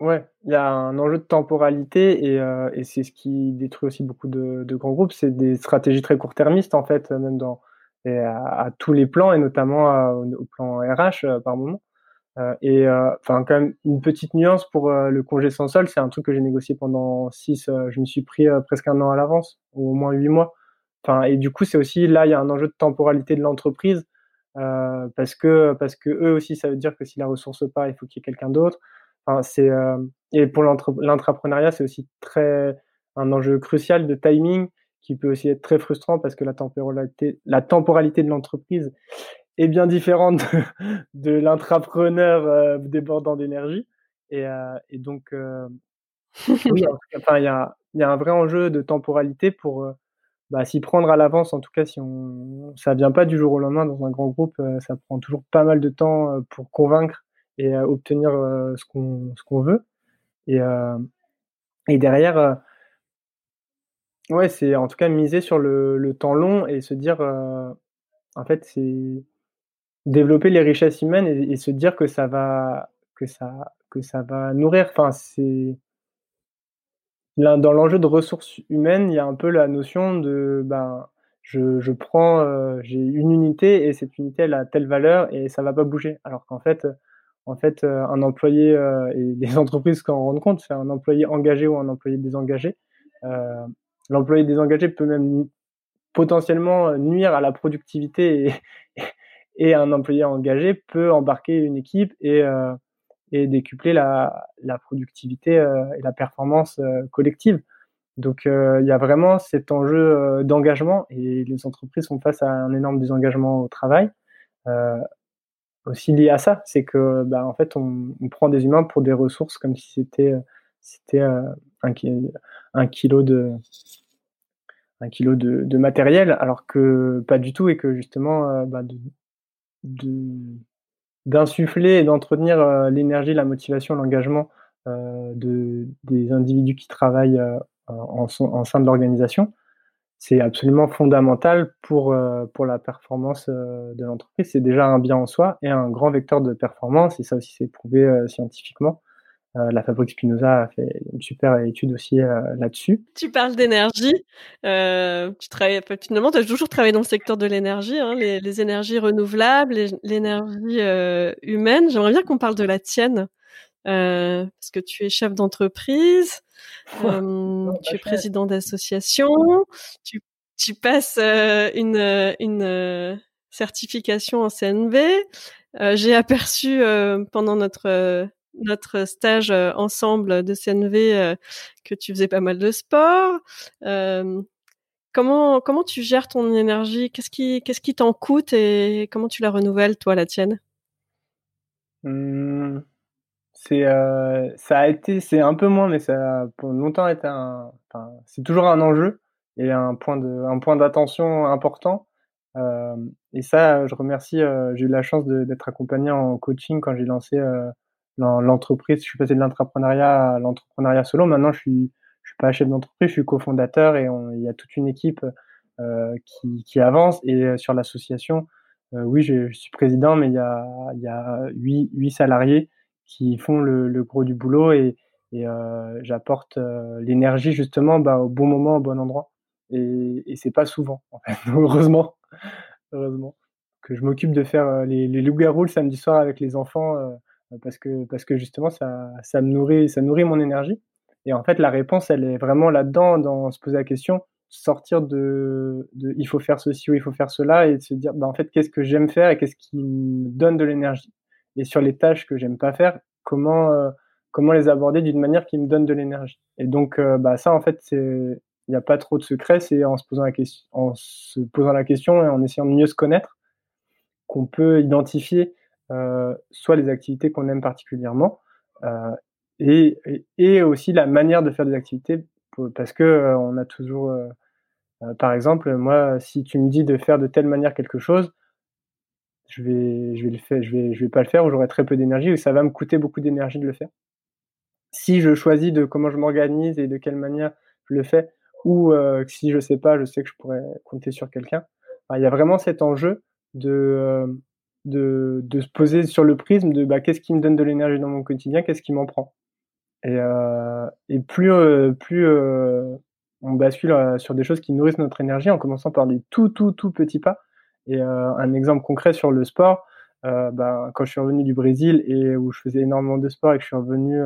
S2: Ouais, il y a un enjeu de temporalité et, euh, et c'est ce qui détruit aussi beaucoup de, de grands groupes. C'est des stratégies très court-termistes en fait, même dans et à, tous les plans et notamment au, plan RH euh, par moment. Euh, et euh, enfin quand même une petite nuance pour le congé sans sol, c'est un truc que j'ai négocié pendant six. je me suis pris presque un an à l'avance, ou au moins huit mois. Enfin et du coup c'est aussi là il y a un enjeu de temporalité de l'entreprise parce que parce que eux aussi ça veut dire que si la ressource pas, il faut qu'il y ait quelqu'un d'autre. Euh, et pour l'entrepreneuriat, c'est aussi très un enjeu crucial de timing qui peut aussi être très frustrant parce que la temporalité, la temporalité de l'entreprise est bien différente de, de l'intrapreneur euh, débordant d'énergie. Et, euh, donc, oui, enfin, il y a, y a un vrai enjeu de temporalité pour bah, s'y prendre à l'avance. En tout cas, si on, ça vient pas du jour au lendemain dans un grand groupe, ça prend toujours pas mal de temps pour convaincre et obtenir ce qu'on ce veut. Et, et derrière, ouais, c'est en tout cas miser sur le, le temps long et se dire, en fait, c'est développer les richesses humaines et, se dire que ça va que ça que ça va nourrir. Enfin, c'est dans l'enjeu de ressources humaines, il y a un peu la notion de ben je, je prends j'ai une unité et cette unité elle a telle valeur et ça va pas bouger. Alors qu'en fait en fait, euh, un employé, euh, et les entreprises s'en rendent compte, c'est un employé engagé ou un employé désengagé. Euh, l'employé désengagé peut même potentiellement nuire à la productivité et, et un employé engagé peut embarquer une équipe et, et décupler la, la productivité et la performance collective. Donc il y a vraiment cet enjeu d'engagement et les entreprises sont face à un énorme désengagement au travail. Euh, aussi lié à ça, c'est que bah, en fait on, prend des humains pour des ressources comme si c'était c'était euh, un, kilo de un kilo de, de, matériel, alors que pas du tout et que justement euh, bah, de, d'insuffler et d'entretenir euh, l'énergie, la motivation, l'engagement euh, de, des individus qui travaillent euh, en, en, sein de l'organisation, c'est absolument fondamental pour, euh, pour la performance euh, de l'entreprise. C'est déjà un bien en soi et un grand vecteur de performance, et ça aussi c'est prouvé euh, scientifiquement. la Fabrique Spinoza a fait une super étude aussi là-dessus.
S1: Tu parles d'énergie. tu travailles, finalement, tu as toujours travaillé dans le secteur de l'énergie, hein, les, les, énergies renouvelables, l'énergie humaine. J'aimerais bien qu'on parle de la tienne. Euh, parce que tu es chef d'entreprise, euh, tu es président d'association, tu, tu, passes euh, une, une euh, certification en CNV. Euh, j'ai aperçu pendant notre notre stage ensemble de CNV que tu faisais pas mal de sport. comment comment tu gères ton énergie? Qu'est-ce qui qu'est-ce qui t'en coûte et comment tu la renouvelles toi la tienne?
S2: Mmh c'est euh, ça a été c'est un peu moins mais ça a pour longtemps été un c'est toujours un enjeu et un point de un point d'attention important. Euh, et ça je remercie euh, j'ai eu la chance d'être accompagné en coaching quand j'ai lancé l'entreprise. Je suis passé de l'entrepreneuriat à l'entrepreneuriat solo. Maintenant je suis je suis pas chef d'entreprise je suis cofondateur et il y a toute une équipe qui, avance. Et sur l'association oui je, suis président mais il y a il y a huit salariés qui font le, gros du boulot et, euh, j'apporte euh, l'énergie justement bah, au bon moment, au bon endroit. Et, et c'est pas souvent, en fait, heureusement, heureusement que je m'occupe de faire euh, les, les loups-garous le samedi soir avec les enfants parce que parce que justement ça ça me nourrit ça nourrit mon énergie. Et en fait la réponse elle est vraiment là-dedans dans se poser la question sortir de, de, il faut faire ceci ou il faut faire cela et de se dire bah, en fait qu'est-ce que j'aime faire et qu'est-ce qui me donne de l'énergie et sur les tâches que j'aime pas faire comment euh, comment les aborder d'une manière qui me donne de l'énergie. Et donc euh, bah ça en fait c'est il n'y a pas trop de secret c'est en se posant la question en se posant la question et en essayant de mieux se connaître qu'on peut identifier euh, soit les activités qu'on aime particulièrement et, et, et, aussi la manière de faire des activités parce que on a toujours euh, par exemple, moi, si tu me dis de faire de telle manière quelque chose, je vais, je vais le faire, je vais, je vais pas le faire ou j'aurai très peu d'énergie ou ça va me coûter beaucoup d'énergie de le faire. Si je choisis de comment je m'organise et de quelle manière je le fais, ou euh, si je sais pas, je sais que je pourrais compter sur quelqu'un. il y a vraiment cet enjeu de, euh, de, de, se poser sur le prisme de bah, qu'est-ce qui me donne de l'énergie dans mon quotidien, qu'est-ce qui m'en prend? Et, euh, et plus, plus on bascule sur des choses qui nourrissent notre énergie en commençant par des tout, tout, tout petits pas. Et euh, un exemple concret sur le sport, euh, ben, quand je suis revenu du Brésil et où je faisais énormément de sport et que je suis revenu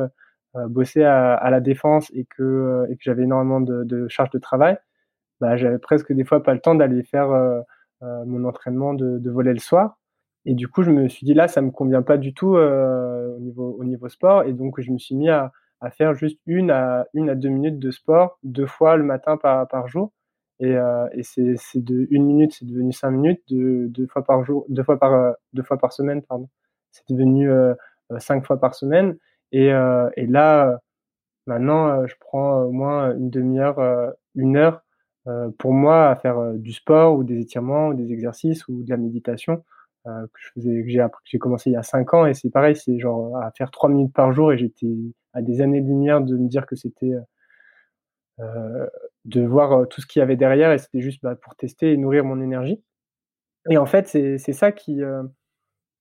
S2: bosser à, la défense et que, j'avais énormément de, de charges de travail, bah, j'avais presque des fois pas le temps d'aller faire mon entraînement de, de, voler le soir. Et du coup, je me suis dit là, ça me convient pas du tout au, niveau, au niveau sport. Et donc, je me suis mis à, faire juste une à une à deux minutes de sport deux fois le matin par jour. Et, euh, et c'est, c'est de une minute, c'est devenu cinq minutes, de, deux fois par jour, deux fois par euh, deux fois par semaine, pardon. C'est devenu euh, euh cinq fois par semaine. Et, et là, maintenant, je prends au moins une demi-heure, une heure pour moi à faire du sport ou des étirements ou des exercices ou de la méditation que je faisais, que j'ai, que j'ai commencé il y a cinq ans. Et c'est pareil, c'est genre à faire trois minutes par jour et j'étais à des années-lumière de me dire que c'était de voir euh, tout ce qu'il y avait derrière et c'était juste bah, pour tester et nourrir mon énergie. Et en fait, c'est ça qui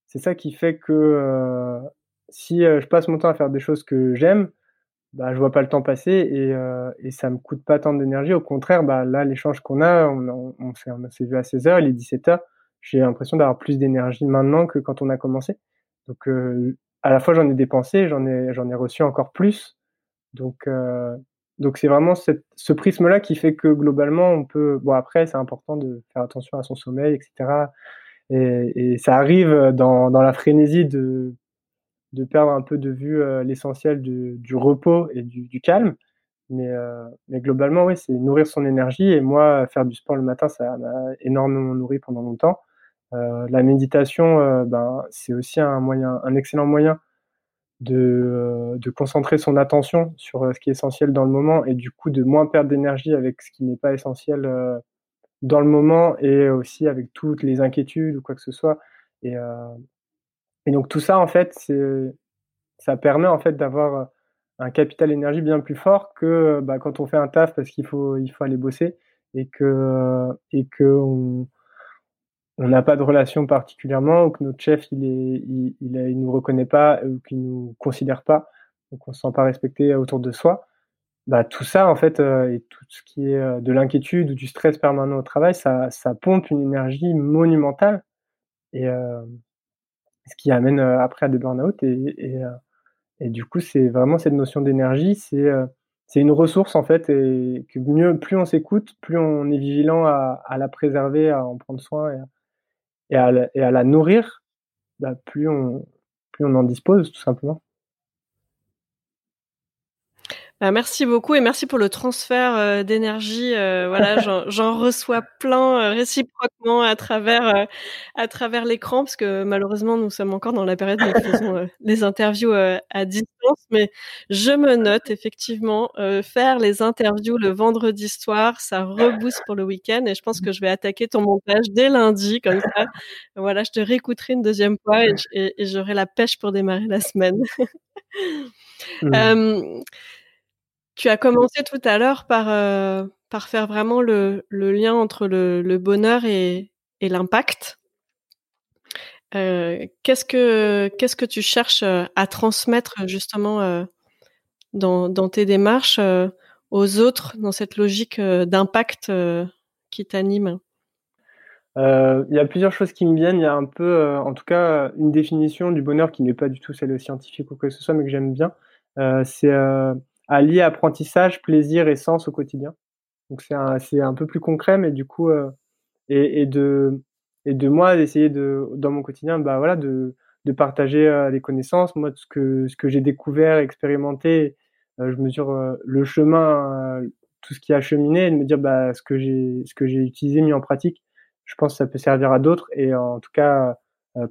S2: c'est ça qui fait que si je passe mon temps à faire des choses que j'aime, bah, je vois pas le temps passer et, euh, et ça me coûte pas tant d'énergie. Au contraire, bah, là, l'échange qu'on a, on, on, s'est vu à 16h, il est 17h. J'ai l'impression d'avoir plus d'énergie maintenant que quand on a commencé. Donc, à la fois j'en ai dépensé, j'en ai, ai reçu encore plus. Donc, euh, donc c'est vraiment ce prisme-là qui fait que globalement, on peut. Bon, après, c'est important de faire attention à son sommeil, etc. Et, ça arrive dans, la frénésie de, perdre un peu de vue euh, l'essentiel du, repos et du, du calme. Mais, euh, mais globalement, oui, c'est nourrir son énergie. Et moi, faire du sport le matin, ça m'a énormément nourri pendant longtemps. Euh, la méditation, euh, ben, c'est aussi un moyen, un excellent moyen de, euh, de, concentrer son attention sur ce qui est essentiel dans le moment et du coup de moins perdre d'énergie avec ce qui n'est pas essentiel dans le moment et aussi avec toutes les inquiétudes ou quoi que ce soit. Et, et donc tout ça, en fait, ça permet en fait d'avoir un capital énergie bien plus fort que bah, quand on fait un taf parce qu'il faut, il faut aller bosser et que, et que on, on n'a pas de relation particulièrement, ou que notre chef il est, il, il, nous reconnaît pas, ou qu'il nous considère pas, donc on se sent pas respecté autour de soi. Bah tout ça en fait euh, et tout ce qui est euh, de l'inquiétude ou du stress permanent au travail, ça, ça pompe une énergie monumentale et euh, ce qui amène après à des burn-out et, et, et, du coup c'est vraiment cette notion d'énergie, c'est c'est une ressource en fait et que mieux plus on s'écoute, plus on est vigilant à, à, la préserver, à en prendre soin et à la, et à la nourrir, bah, plus, on, plus on en dispose, tout simplement.
S1: Bah, merci beaucoup et merci pour le transfert euh, d'énergie. Euh, voilà, j'en reçois plein euh, réciproquement à travers à travers l'écran parce que malheureusement nous sommes encore dans la période où nous faisons les interviews à distance. Mais je me note effectivement faire les interviews le vendredi soir, ça rebooste pour le week-end et je pense que je vais attaquer ton montage dès lundi comme ça. voilà, je te réécouterai une deuxième fois et, et, j'aurai la pêche pour démarrer la semaine. Mmh. Tu as commencé tout à l'heure par, euh, faire vraiment le, lien entre le, bonheur et, l'impact. Euh, qu'est-ce que tu cherches euh, à transmettre justement dans, tes démarches aux autres dans cette logique d'impact qui t'anime?
S2: Il y a plusieurs choses qui me viennent. Il y a un peu, en tout cas, une définition du bonheur qui n'est pas du tout celle scientifique ou quoi que ce soit, mais que j'aime bien. c'est allier apprentissage, plaisir et sens au quotidien. Donc c'est un, c'est un peu plus concret, mais du coup, et, et, de, et de moi d'essayer de, dans mon quotidien, bah voilà, de, de partager les connaissances, moi ce que ce que j'ai découvert, expérimenté, je mesure le chemin, tout ce qui a cheminé, et de me dire bah ce que j'ai ce que j'ai utilisé, mis en pratique, je pense que ça peut servir à d'autres et en tout cas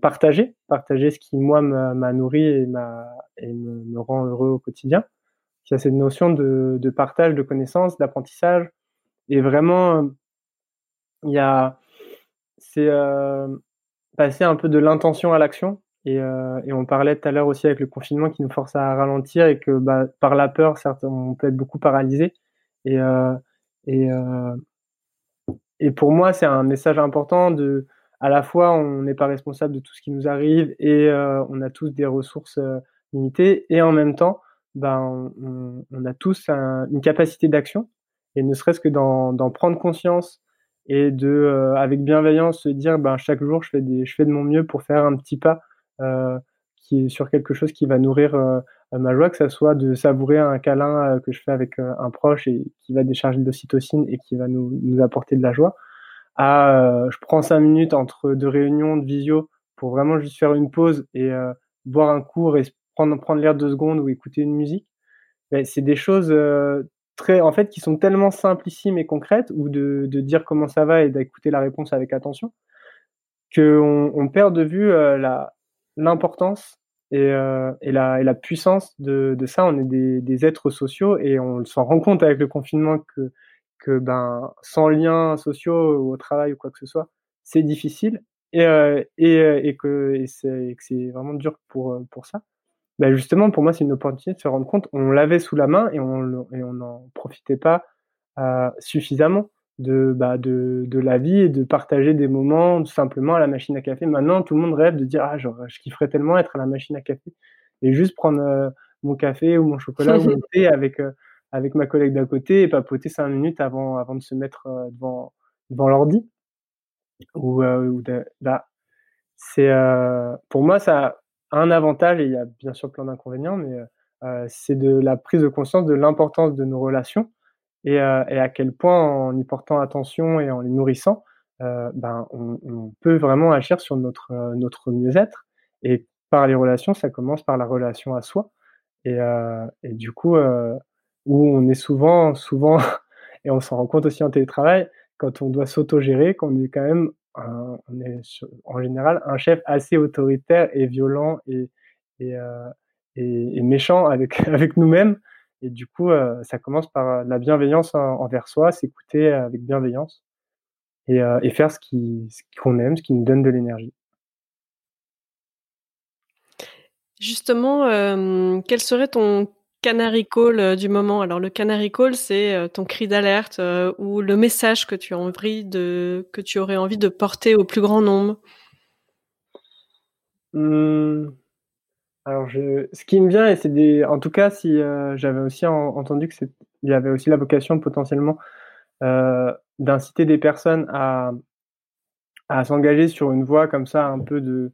S2: partager, partager ce qui moi m'a nourri et, m'a, et me, rend heureux au quotidien. Y a cette notion de, partage de connaissances, d'apprentissage. Et vraiment il y a c'est euh, passer un peu de l'intention à l'action. Et, euh, et, on parlait tout à l'heure aussi avec le confinement qui nous force à ralentir et que bah, par la peur, certes, on peut être beaucoup paralysé. Et, euh, et, et pour moi, c'est un message important de, à la fois, on n'est pas responsable de tout ce qui nous arrive et on a tous des ressources limitées. Et en même temps, ben, on, on a tous un, une capacité d'action. Et ne serait-ce que d'en prendre conscience et de, avec bienveillance, se dire, ben, chaque jour, je fais, des, je fais de mon mieux pour faire un petit pas euh, qui est sur quelque chose qui va nourrir euh, ma joie, que ça soit de savourer un câlin euh, que je fais avec un proche et qui va décharger de l'ocytocine et qui va nous, nous apporter de la joie, à je prends cinq minutes entre deux réunions de visio pour vraiment juste faire une pause et boire un et prendre, l'air deux secondes ou écouter une musique. Ben, c'est des choses très, en fait, qui sont tellement simplissimes et concrètes, ou de, dire comment ça va et d'écouter la réponse avec attention, qu'on on perd de vue la, l'importance et, euh, et, la, et la puissance de, de ça. On est des, des êtres sociaux et on s'en rend compte avec le confinement que, que ben, sans liens sociaux ou au travail ou quoi que ce soit, c'est difficile et, euh, et, et que c'est vraiment dur pour, pour ça. Ben justement, pour moi, c'est une opportunité de se rendre compte. On l'avait sous la main et on et on n'en profitait pas euh, suffisamment de, bah, de, de la vie et de partager des moments tout simplement à la machine à café. Maintenant, tout le monde rêve de dire ah genre, je kifferais tellement être à la machine à café et juste prendre euh, mon café ou mon chocolat ou mon thé avec euh, avec ma collègue d'à côté et papoter cinq minutes avant avant de se mettre devant devant l'ordi. Ou, ou bah, c'est pour moi ça un avantage et il y a bien sûr plein d'inconvénients, mais c'est de la prise de conscience de l'importance de nos relations et, euh, à quel point en y portant attention et en les nourrissant, euh, ben, on, peut vraiment agir sur notre, euh, notre mieux-être. Et par les relations, ça commence par la relation à soi. Et, euh, du coup, euh, où on est souvent, souvent, et on s'en rend compte aussi en télétravail, quand on doit s'autogérer, qu'on est quand même, on est en général un chef assez autoritaire et violent et, euh, méchant avec, nous-mêmes. Et du coup, euh, ça commence par euh, la bienveillance envers soi, s'écouter avec bienveillance et, faire ce qu'on aime, ce qui nous donne de l'énergie.
S1: Justement, quel serait ton canary call du moment Alors le canary call, c'est ton cri d'alerte euh, ou le message que tu as envie de que tu aurais envie de porter au plus grand nombre.
S2: Mmh. Alors, ce qui me vient, et c'est en tout cas, si euh, j'avais aussi en, entendu que il y avait aussi la vocation potentiellement euh, d'inciter des personnes à, à s'engager sur une voie comme ça, un peu de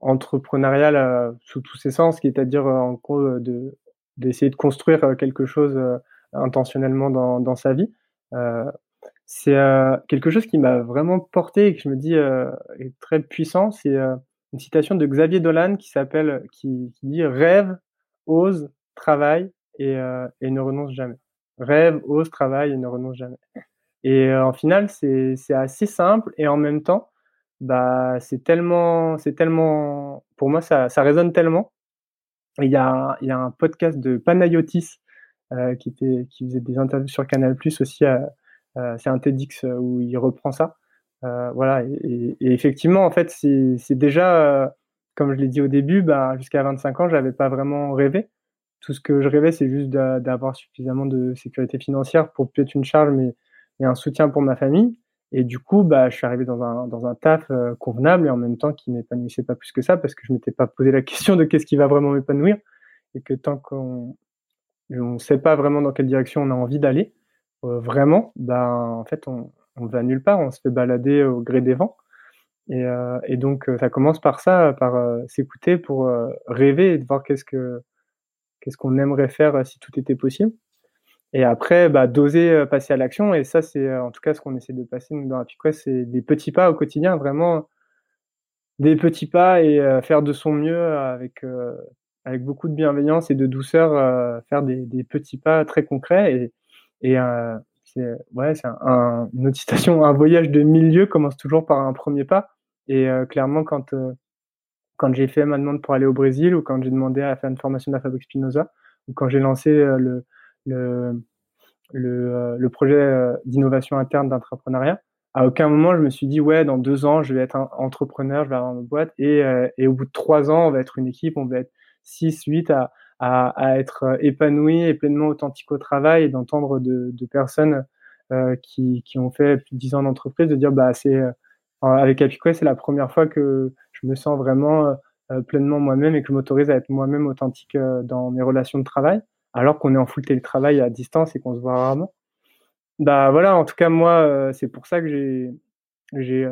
S2: entrepreneuriale euh, sous tous ses sens, qui est à dire en gros de d'essayer de construire quelque chose intentionnellement dans, dans sa vie. c'est quelque chose qui m'a vraiment porté et que je me dis est très puissant. C'est une citation de Xavier Dolan qui s'appelle, qui, qui, dit rêve, ose, travaille et, euh, et, ne renonce jamais. Rêve, ose, travaille et ne renonce jamais. Et euh, en final, c'est assez simple et en même temps, bah, c'est tellement, c'est tellement, pour moi, ça, ça résonne tellement. Il y y a un podcast de Panayotis euh, qui était, qui faisait des interviews sur Canal Plus aussi. Euh, euh, c'est un TEDx où il reprend ça. Euh, voilà, et, effectivement, en fait, c'est déjà, euh, comme je l'ai dit au début, bah, jusqu'à 25 ans, j'avais pas vraiment rêvé. Tout ce que je rêvais, c'est juste d'avoir suffisamment de sécurité financière pour peut-être une charge, mais, mais, un soutien pour ma famille. Et du coup, bah, je suis arrivé dans un, taf euh, convenable et en même temps qui m'épanouissait pas plus que ça parce que je m'étais pas posé la question de qu'est-ce qui va vraiment m'épanouir et que tant qu'on ne sait pas vraiment dans quelle direction on a envie d'aller, euh, vraiment, bah, en fait, on, va nulle part, on se fait balader au gré des vents. Et, euh, et donc, ça commence par ça, par s'écouter pour rêver et de voir qu'est-ce que qu'est-ce qu'on aimerait faire si tout était possible. Et après, bah, d'oser passer à l'action. Et ça, c'est en tout cas ce qu'on essaie de passer nous, dans la Quest, c'est des petits pas au quotidien, vraiment des petits pas et faire de son mieux avec avec beaucoup de bienveillance et de douceur, faire des, des, petits pas très concrets. Et, et c'est ouais, c'est un, une citation. Un voyage de milieu commence toujours par un premier pas. Et clairement, quand quand j'ai fait ma demande pour aller au Brésil ou quand j'ai demandé à faire une formation de la Fabrique Spinoza ou quand j'ai lancé le le, le, le projet d'innovation interne d'entrepreneuriat, à aucun moment je me suis dit ouais dans deux ans je vais être un entrepreneur, je vais avoir une boîte. Et, et au bout de trois ans on va être une équipe, on va être 6, 8 à, à, à, être épanoui et pleinement authentique au travail et d'entendre de, personnes euh, qui, qui, ont fait plus de 10 ans d'entreprise de dire bah c'est euh, avec Apico c'est la première fois que je me sens vraiment euh, pleinement moi-même et que je m'autorise à être moi-même authentique euh, dans mes relations de travail alors qu'on est en full télétravail à distance et qu'on se voit rarement. Bah voilà, en tout cas moi euh, c'est pour ça que j'ai j'ai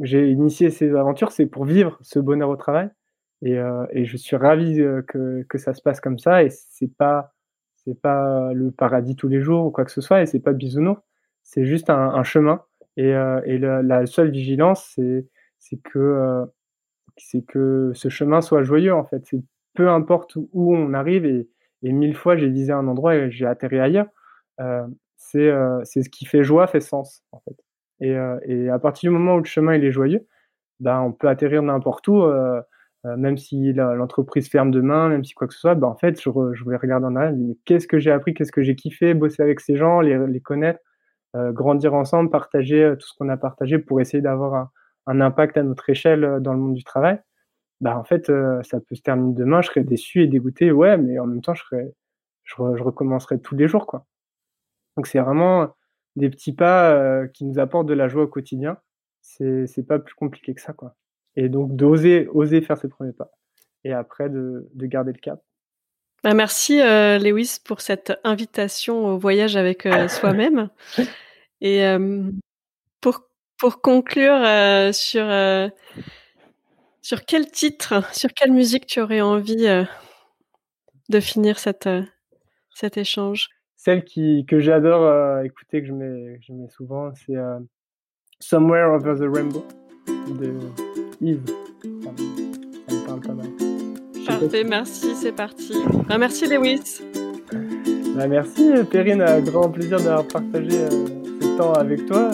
S2: j'ai initié ces aventures, c'est pour vivre ce bonheur au travail et, euh, et, je suis ravi euh, que, que, ça se passe comme ça. Et c'est pas c'est pas le paradis tous les jours ou quoi que ce soit. Et c'est pas bisounours. C'est juste un, chemin. Et, euh, et la seule vigilance, c'est c'est que euh, c'est que ce chemin soit joyeux en fait. C'est peu importe où on arrive et, et mille fois j'ai visé un endroit et j'ai atterri ailleurs. Euh, c'est c'est ce qui fait joie, fait sens en fait. Et, et à partir du moment où le chemin est joyeux, ben on peut atterrir n'importe où. Euh, euh, même si l'entreprise ferme demain, même si quoi que ce soit, bah, en fait, je, je vais regarder en arrière, mais qu'est-ce que j'ai appris, qu'est-ce que j'ai kiffé, bosser avec ces gens, les, connaître, euh, grandir ensemble, partager euh, tout ce qu'on a partagé pour essayer d'avoir un, impact à notre échelle euh, dans le monde du travail. Bah, en fait, ça peut se terminer demain, je serais déçu et dégoûté, ouais, mais en même temps, je, serais, je, je recommencerai tous les jours, quoi. Donc, c'est vraiment des petits pas qui nous apportent de la joie au quotidien. C'est pas plus compliqué que ça, quoi. Et donc d'oser oser faire ses premiers pas. Et après de, de garder le cap.
S1: Bah merci euh, Lewis pour cette invitation au voyage avec euh, soi-même. Et euh, pour, pour conclure euh, sur, euh, sur quel titre, sur quelle musique tu aurais envie euh, de finir cette, cet échange?
S2: Celle qui, que j'adore écouter, que je mets, que je mets souvent, c'est Somewhere Over the Rainbow de Yves. Ça me, parle pas mal.
S1: Parfait, merci, c'est parti. Ah, merci Lewis.
S2: Bah, merci Perrine, un grand plaisir d'avoir partagé euh, ce temps avec toi.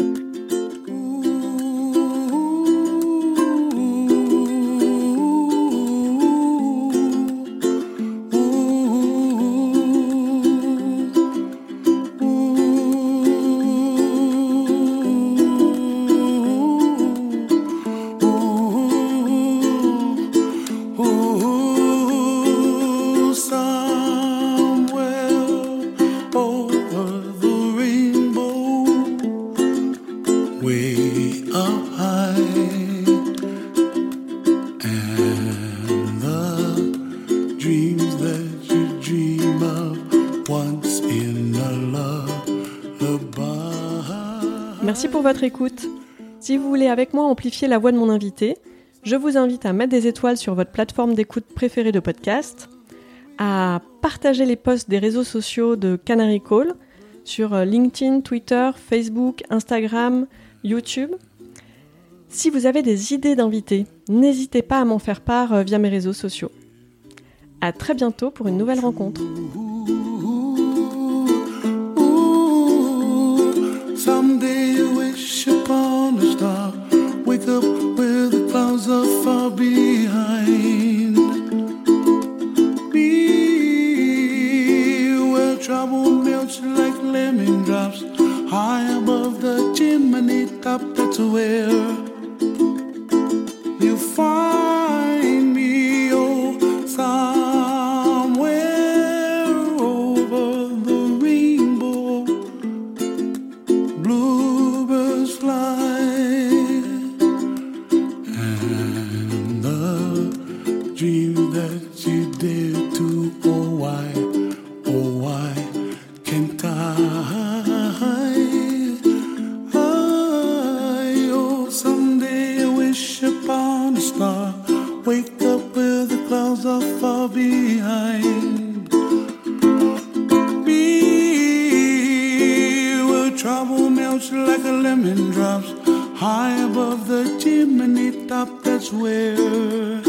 S1: Merci pour votre écoute. Si vous voulez avec moi amplifier la voix de mon invité, je vous invite à mettre des étoiles sur votre plateforme d'écoute préférée de podcast, à partager les posts des réseaux sociaux de Canary Call sur LinkedIn, Twitter, Facebook, Instagram, YouTube. Si vous avez des idées d'invités, n'hésitez pas à m'en faire part via mes réseaux sociaux. À très bientôt pour une nouvelle rencontre. Up where the clouds are far behind. Be where trouble melts like lemon drops, high above the chimney top. That's where you find
S3: a lemon drops high above the chimney top. That's where